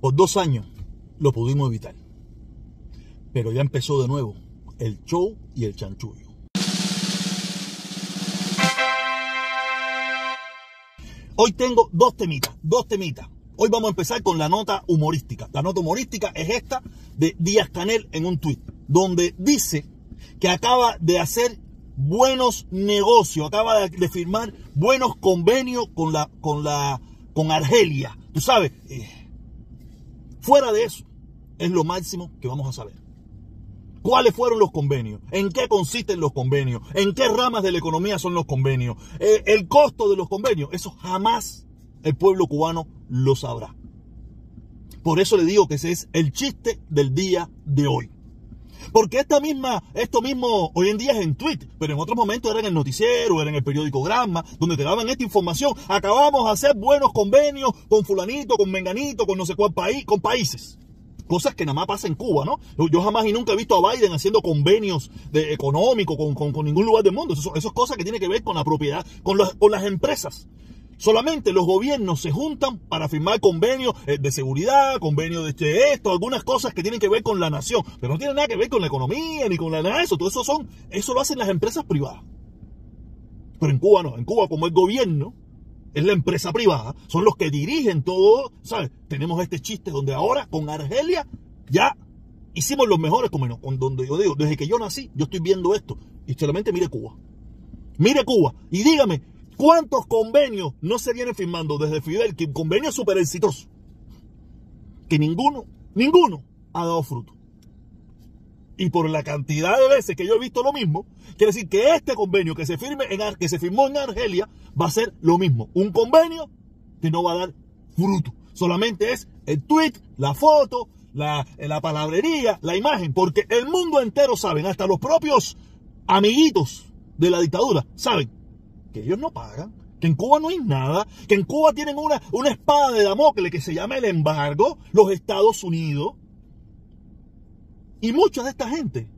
Por dos años lo pudimos evitar. Pero ya empezó de nuevo el show y el chanchullo. Hoy tengo dos temitas, dos temitas. Hoy vamos a empezar con la nota humorística. La nota humorística es esta de Díaz Canel en un tuit, donde dice que acaba de hacer buenos negocios, acaba de, firmar buenos convenios con la, con la, con Argelia. Tú sabes, eh, fuera de eso, es lo máximo que vamos a saber. ¿Cuáles fueron los convenios? ¿En qué consisten los convenios? ¿En qué ramas de la economía son los convenios? Eh, el costo de los convenios, eso jamás el pueblo cubano lo sabrá. Por eso le digo que ese es el chiste del día de hoy. Porque esta misma, esto mismo hoy en día es en tweet, pero en otros momentos era en el noticiero, era en el periódico Gramma, donde te daban esta información. Acabamos de hacer buenos convenios con fulanito, con menganito, con no sé cuál país, con países. Cosas que nada más pasa en Cuba, ¿no? Yo jamás y nunca he visto a Biden haciendo convenios de económicos con, ningún lugar del mundo. Eso, es cosas que tienen que ver con la propiedad, con, con las empresas. Solamente los gobiernos se juntan para firmar convenios eh, de seguridad, convenios de este, esto, algunas cosas que tienen que ver con la nación, pero no tienen nada que ver con la economía ni con nada de eso. Todo eso son, eso lo hacen las empresas privadas. Pero en Cuba no, en Cuba como el gobierno es la empresa privada, son los que dirigen todo, ¿sabes? Tenemos este chiste donde ahora con Argelia ya hicimos los mejores convenios, donde yo digo, desde que yo nací, yo estoy viendo esto y solamente mire Cuba. Mire Cuba y dígame, ¿Cuántos convenios no se vienen firmando desde Fidel? Que convenios súper exitosos. Que ninguno, ninguno ha dado fruto. Y por la cantidad de veces que yo he visto lo mismo, quiere decir que este convenio que se, firme en, que se firmó en Argelia va a ser lo mismo. Un convenio que no va a dar fruto. Solamente es el tweet, la foto, la, la palabrería, la imagen. Porque el mundo entero saben, hasta los propios amiguitos de la dictadura, saben que ellos no pagan, que en Cuba no hay nada, que en Cuba tienen una, una espada de Damocles que se llama el embargo, los Estados Unidos. Y mucha de esta gente,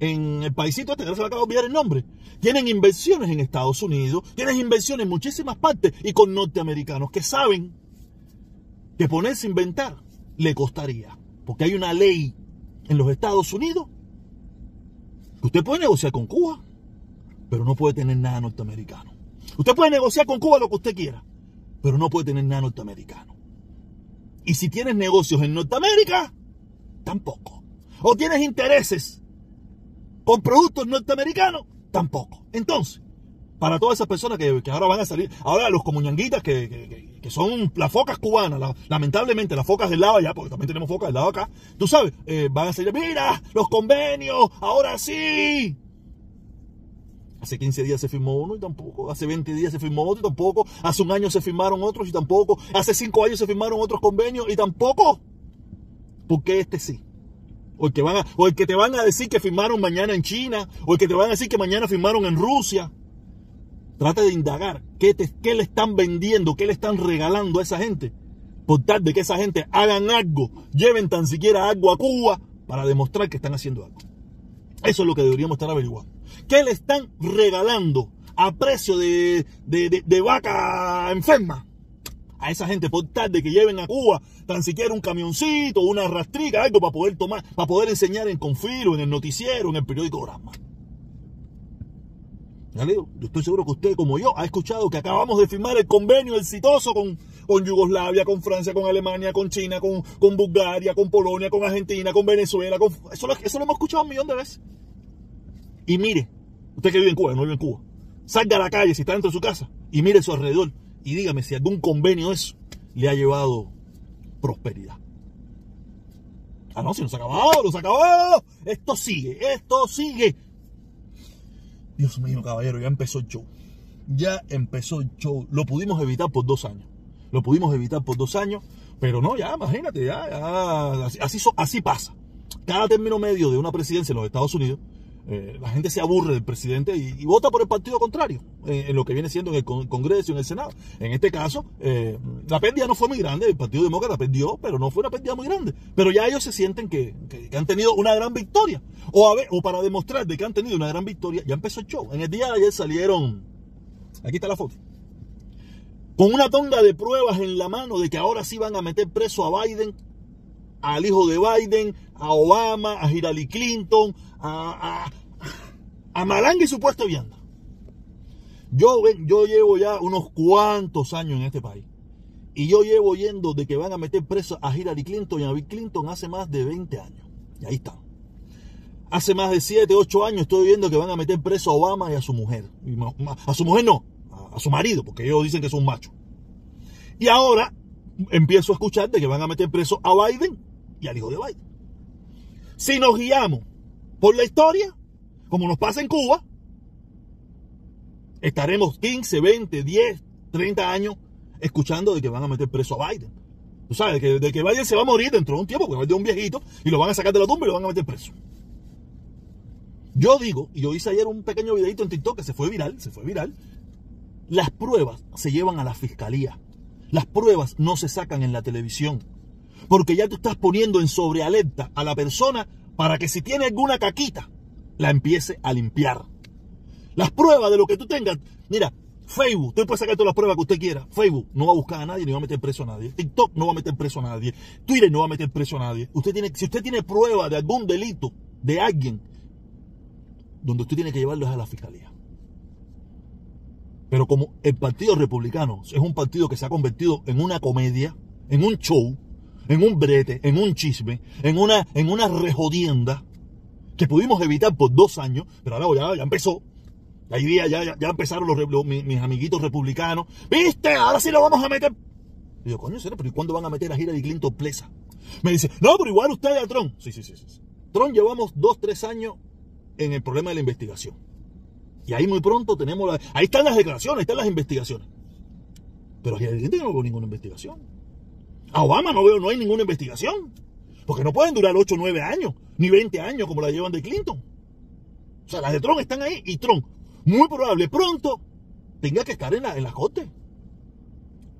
en el paísito este, que no se le acaba de olvidar el nombre, tienen inversiones en Estados Unidos, tienen inversiones en muchísimas partes y con norteamericanos que saben que ponerse a inventar le costaría. Porque hay una ley en los Estados Unidos que usted puede negociar con Cuba, pero no puede tener nada norteamericano. Usted puede negociar con Cuba lo que usted quiera, pero no puede tener nada norteamericano. Y si tienes negocios en Norteamérica, tampoco. O tienes intereses con productos norteamericanos, tampoco. Entonces, para todas esas personas que, ahora van a salir, ahora los comuñanguitas que, que, son las focas cubanas, lamentablemente las focas del lado allá, porque también tenemos focas del lado acá, tú sabes, eh, van a salir, mira, los convenios, ahora sí, Hace 15 días se firmó uno y tampoco. Hace 20 días se firmó otro y tampoco. Hace un año se firmaron otros y tampoco. Hace 5 años se firmaron otros convenios y tampoco. ¿Por qué este sí? O el, que van a, o el que te van a decir que firmaron mañana en China. O el que te van a decir que mañana firmaron en Rusia. Trate de indagar qué, qué le están vendiendo, qué le están regalando a esa gente. Por tal de que esa gente hagan algo, lleven tan siquiera algo a Cuba para demostrar que están haciendo algo. Eso es lo que deberíamos estar averiguando. ¿Qué le están regalando a precio de, vaca enferma? A esa gente por tarde que lleven a Cuba tan siquiera un camioncito, una rastrica, algo para poder tomar, para poder enseñar en Confiro, en el noticiero, en el periódico Grama. Yo estoy seguro que usted, como yo, ha escuchado que acabamos de firmar el convenio exitoso con, con Yugoslavia, con Francia, con Alemania, con China, con, con Bulgaria, con Polonia, con Argentina, con Venezuela. Eso, eso lo hemos escuchado un millón de veces. Y mire, usted que vive en Cuba, no vive en Cuba, salga a la calle si está dentro de su casa y mire a su alrededor y dígame si algún convenio eso le ha llevado prosperidad. Ah, no, si nos ha acabado, nos ha acabado. Esto sigue, esto sigue. Dios mío, caballero, ya empezó el show. Ya empezó el show. Lo pudimos evitar por dos años. Lo pudimos evitar por dos años, pero no, ya, imagínate, ya, ya así, así pasa. Cada término medio de una presidencia en los Estados Unidos eh, la gente se aburre del presidente y, vota por el partido contrario eh, en lo que viene siendo en el Congreso y en el Senado. En este caso, eh, la pérdida no fue muy grande, el Partido Demócrata perdió, pero no fue una pérdida muy grande. Pero ya ellos se sienten que, han tenido una gran victoria. O, a ver, o para demostrar de que han tenido una gran victoria, ya empezó el show. En el día de ayer salieron, aquí está la foto, con una tonga de pruebas en la mano de que ahora sí van a meter preso a Biden al hijo de Biden, a Obama, a Hillary Clinton, a, a, a Malanga y su puesto vianda. Yo, yo llevo ya unos cuantos años en este país. Y yo llevo oyendo de que van a meter preso a Hillary Clinton y a Bill Clinton hace más de 20 años. Y ahí está. Hace más de 7, 8 años estoy viendo que van a meter preso a Obama y a su mujer. A su mujer no, a su marido, porque ellos dicen que son machos. Y ahora empiezo a escuchar de que van a meter preso a Biden y al hijo de Biden. Si nos guiamos por la historia, como nos pasa en Cuba, estaremos 15, 20, 10, 30 años escuchando de que van a meter preso a Biden. Tú sabes, de que, de que Biden se va a morir dentro de un tiempo, porque va a un viejito, y lo van a sacar de la tumba y lo van a meter preso. Yo digo, y yo hice ayer un pequeño videito en TikTok que se fue viral, se fue viral, las pruebas se llevan a la fiscalía. Las pruebas no se sacan en la televisión. Porque ya tú estás poniendo en sobrealerta a la persona para que si tiene alguna caquita, la empiece a limpiar. Las pruebas de lo que tú tengas. Mira, Facebook, usted puede sacar todas las pruebas que usted quiera. Facebook no va a buscar a nadie ni va a meter preso a nadie. TikTok no va a meter preso a nadie. Twitter no va a meter preso a nadie. Usted tiene, si usted tiene prueba de algún delito de alguien, donde usted tiene que llevarlo es a la fiscalía. Pero como el Partido Republicano es un partido que se ha convertido en una comedia, en un show, en un brete, en un chisme, en una, en una rejodienda que pudimos evitar por dos años, pero ahora ya, ya empezó. Ahí día ya, ya, empezaron los, mis, amiguitos republicanos. ¿Viste? Ahora sí lo vamos a meter. Y yo, coño, ¿será? ¿Pero ¿y cuándo van a meter a Hillary Clinton presa? Me dice, no, pero igual usted a Trump. Sí, sí, sí, sí. Trump llevamos dos, tres años en el problema de la investigación. Y ahí muy pronto tenemos ahí están las declaraciones, ahí están las investigaciones. Pero Hillary Clinton no veo ninguna investigación. A Obama no veo, no hay ninguna investigación. Porque no pueden durar 8 o 9 años, ni 20 años como la llevan de Clinton. O sea, las de Trump están ahí y Trump, muy probable, pronto, tenga que estar en la, en corte.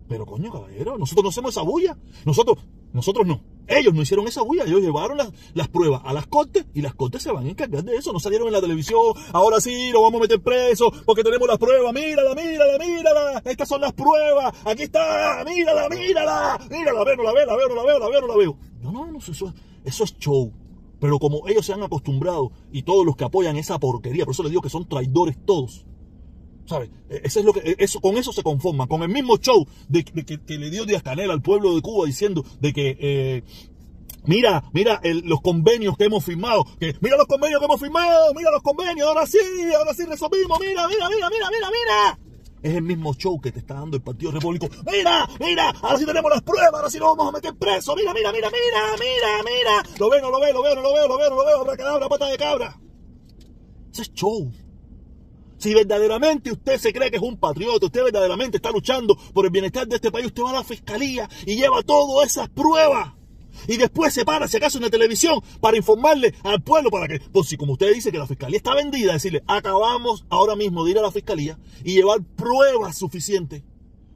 Pero coño, caballero, nosotros no hacemos esa bulla. Nosotros, nosotros no. Ellos no hicieron esa bulla, ellos llevaron las, pruebas a las cortes y las cortes se van a encargar de eso. No salieron en la televisión, ahora sí, lo vamos a meter preso porque tenemos las pruebas. Mírala, mírala, mírala. Estas son las pruebas. Aquí está, mírala, mírala. Mírala, ve, no la veo, la veo, no la veo, la veo, no la veo. No, no, no, eso, eso es show. Pero como ellos se han acostumbrado y todos los que apoyan esa porquería, por eso les digo que son traidores todos ¿Sabes? E-, eso es lo que, e-, eso, con eso se conforman, con el mismo show de, que, le dio Díaz Canel al pueblo de Cuba diciendo de que eh, mira, mira los convenios que hemos firmado, que mira los convenios que hemos firmado, mira los convenios, ahora sí, ahora sí resolvimos, mira, mira, mira, mira, mira, mira. Es el mismo show que te está dando el Partido Repúblico. Mira, mira, ahora sí tenemos las pruebas, ahora sí lo vamos a meter preso. Mira, mira, mira, mira, mira, mira. Lo veo, no lo veo, lo veo, no lo veo, lo veo, no lo veo, abra cadabra, pata de cabra. Ese es show. Si verdaderamente usted se cree que es un patriota, usted verdaderamente está luchando por el bienestar de este país, usted va a la fiscalía y lleva todas esas pruebas. Y después se para, si acaso, en la televisión para informarle al pueblo para que, pues si como usted dice que la fiscalía está vendida, decirle, acabamos ahora mismo de ir a la fiscalía y llevar pruebas suficientes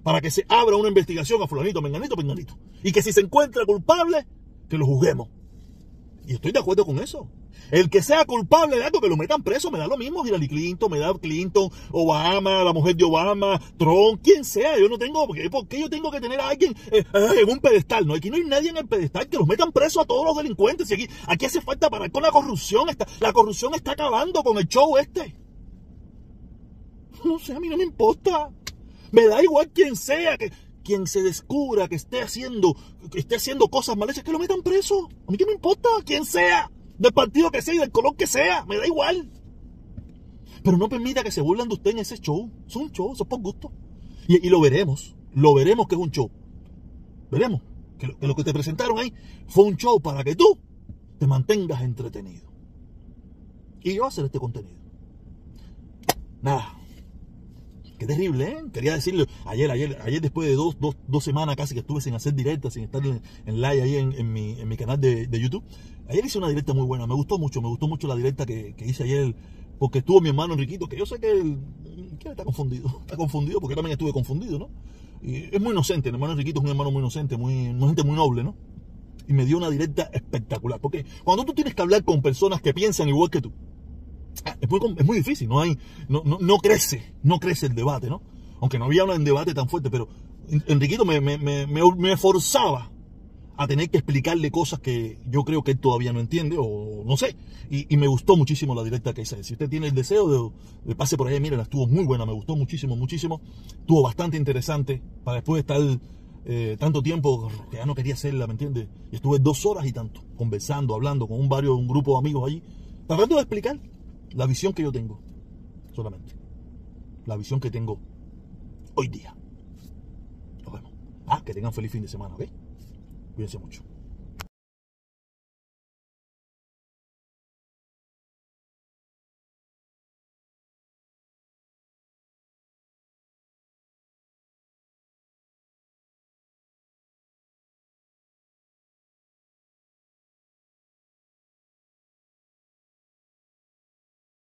para que se abra una investigación a fulanito, menganito, menganito. Y que si se encuentra culpable, que lo juzguemos. Y estoy de acuerdo con eso. El que sea culpable de algo, que lo metan preso, me da lo mismo. Hillary Clinton, me da Clinton, Obama, la mujer de Obama, Trump, quien sea. Yo no tengo, ¿por qué yo tengo que tener a alguien eh, eh, en un pedestal? No, aquí no hay nadie en el pedestal que los metan preso a todos los delincuentes. Y aquí, aquí hace falta parar con la corrupción. la corrupción está acabando con el show este. No sé, a mí no me importa. Me da igual quien sea, que quien se descubra que esté haciendo, que esté haciendo cosas malhechas, que lo metan preso. A mí qué me importa, quien sea, del partido que sea y del color que sea, me da igual. Pero no permita que se burlen de usted en ese show. Es un show, eso es por gusto. Y, lo veremos, lo veremos que es un show. Veremos que lo, que lo que te presentaron ahí fue un show para que tú te mantengas entretenido. Y yo hacer este contenido. Nada, Qué terrible, ¿eh? Quería decirle, ayer, ayer, ayer después de dos, dos, dos semanas casi que estuve sin hacer directa, sin estar en, live ahí en, mi, en mi canal de, YouTube, ayer hice una directa muy buena, me gustó mucho, me gustó mucho la directa que, que hice ayer, porque estuvo mi hermano Enriquito, que yo sé que él, que está confundido, está confundido, porque yo también estuve confundido, ¿no? Y es muy inocente, el hermano Enriquito es un hermano muy inocente, muy, una gente muy noble, ¿no? Y me dio una directa espectacular, porque cuando tú tienes que hablar con personas que piensan igual que tú, Ah, es muy, difícil, no, hay, no, no, crece, no crece el debate, ¿no? Aunque no había un debate tan fuerte, pero Enriquito me, me, me, me forzaba a tener que explicarle cosas que yo creo que él todavía no entiende o no sé. Y, me gustó muchísimo la directa que hice. Si usted tiene el deseo de, pase por ahí, miren, estuvo muy buena, me gustó muchísimo, muchísimo. Estuvo bastante interesante para después de estar eh, tanto tiempo que ya no quería hacerla, ¿me entiende? Estuve dos horas y tanto conversando, hablando con un barrio, un grupo de amigos allí, tratando de explicar la visión que yo tengo, solamente. La visión que tengo hoy día. Nos vemos. Ah, que tengan feliz fin de semana, ¿ok? Cuídense mucho.